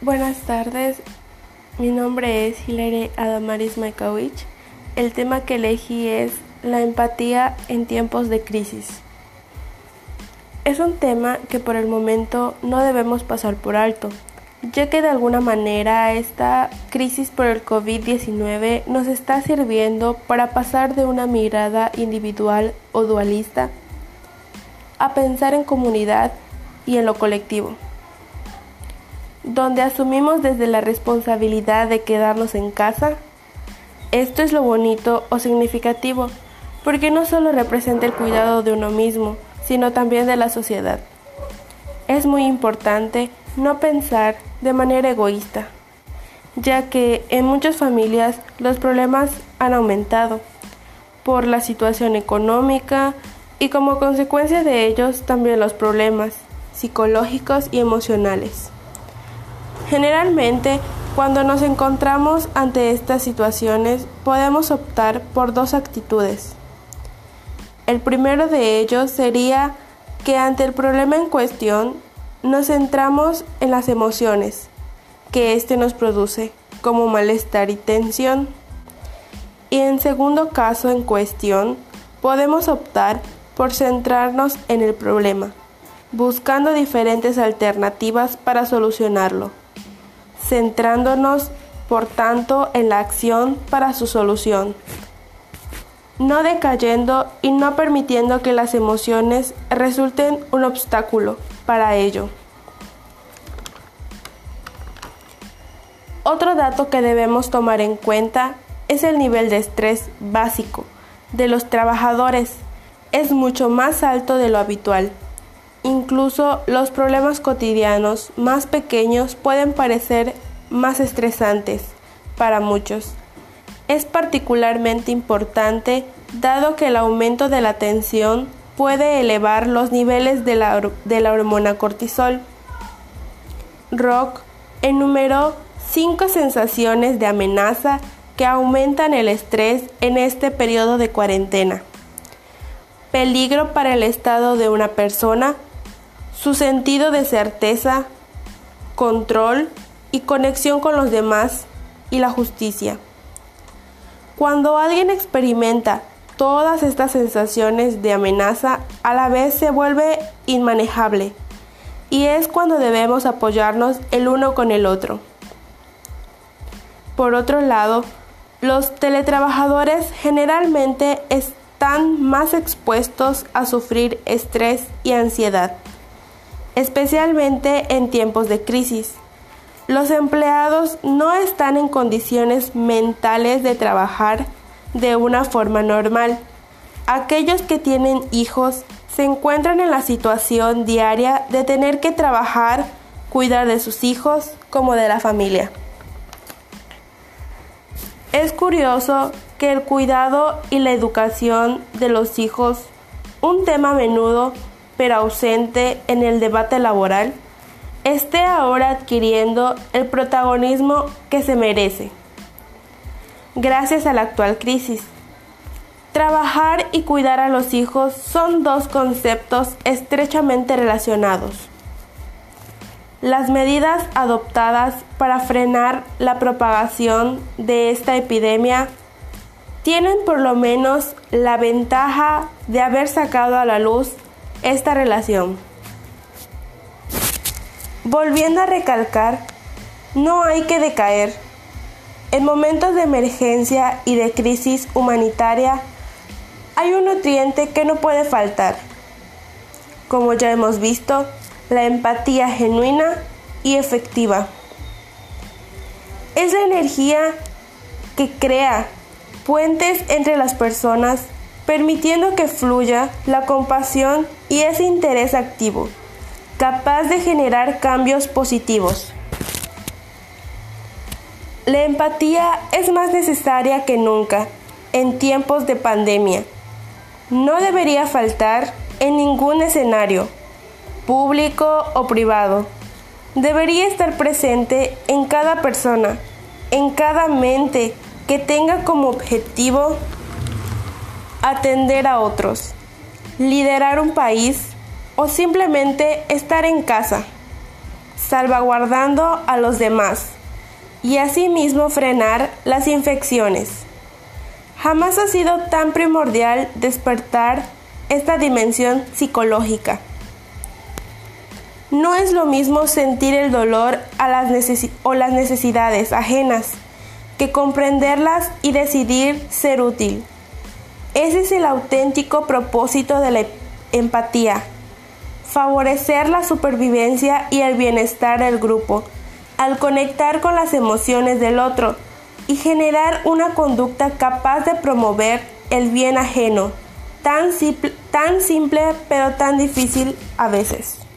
Buenas tardes, mi nombre es Hilary Adamaris Maikowicz. El tema que elegí es la empatía en tiempos de crisis. Es un tema que por el momento no debemos pasar por alto, ya que de alguna manera esta crisis por el COVID-19 nos está sirviendo para pasar de una mirada individual o dualista a pensar en comunidad y en lo colectivo donde asumimos desde la responsabilidad de quedarnos en casa. Esto es lo bonito o significativo, porque no solo representa el cuidado de uno mismo, sino también de la sociedad. Es muy importante no pensar de manera egoísta, ya que en muchas familias los problemas han aumentado por la situación económica y como consecuencia de ellos también los problemas psicológicos y emocionales. Generalmente, cuando nos encontramos ante estas situaciones, podemos optar por dos actitudes. El primero de ellos sería que ante el problema en cuestión nos centramos en las emociones que éste nos produce, como malestar y tensión. Y en segundo caso en cuestión, podemos optar por centrarnos en el problema, buscando diferentes alternativas para solucionarlo centrándonos, por tanto, en la acción para su solución, no decayendo y no permitiendo que las emociones resulten un obstáculo para ello. Otro dato que debemos tomar en cuenta es el nivel de estrés básico de los trabajadores. Es mucho más alto de lo habitual. Incluso los problemas cotidianos más pequeños pueden parecer más estresantes para muchos. Es particularmente importante dado que el aumento de la tensión puede elevar los niveles de la, de la hormona cortisol. Rock enumeró cinco sensaciones de amenaza que aumentan el estrés en este periodo de cuarentena. Peligro para el estado de una persona, su sentido de certeza, control y conexión con los demás y la justicia. Cuando alguien experimenta todas estas sensaciones de amenaza, a la vez se vuelve inmanejable y es cuando debemos apoyarnos el uno con el otro. Por otro lado, los teletrabajadores generalmente están más expuestos a sufrir estrés y ansiedad especialmente en tiempos de crisis. Los empleados no están en condiciones mentales de trabajar de una forma normal. Aquellos que tienen hijos se encuentran en la situación diaria de tener que trabajar, cuidar de sus hijos como de la familia. Es curioso que el cuidado y la educación de los hijos, un tema a menudo pero ausente en el debate laboral, esté ahora adquiriendo el protagonismo que se merece. Gracias a la actual crisis. Trabajar y cuidar a los hijos son dos conceptos estrechamente relacionados. Las medidas adoptadas para frenar la propagación de esta epidemia tienen por lo menos la ventaja de haber sacado a la luz esta relación. Volviendo a recalcar, no hay que decaer. En momentos de emergencia y de crisis humanitaria, hay un nutriente que no puede faltar. Como ya hemos visto, la empatía genuina y efectiva. Es la energía que crea puentes entre las personas permitiendo que fluya la compasión y ese interés activo, capaz de generar cambios positivos. La empatía es más necesaria que nunca en tiempos de pandemia. No debería faltar en ningún escenario, público o privado. Debería estar presente en cada persona, en cada mente que tenga como objetivo atender a otros, liderar un país o simplemente estar en casa. salvaguardando a los demás y asimismo frenar las infecciones. Jamás ha sido tan primordial despertar esta dimensión psicológica. No es lo mismo sentir el dolor a las o las necesidades ajenas que comprenderlas y decidir ser útil. Ese es el auténtico propósito de la empatía, favorecer la supervivencia y el bienestar del grupo, al conectar con las emociones del otro y generar una conducta capaz de promover el bien ajeno, tan simple, tan simple pero tan difícil a veces.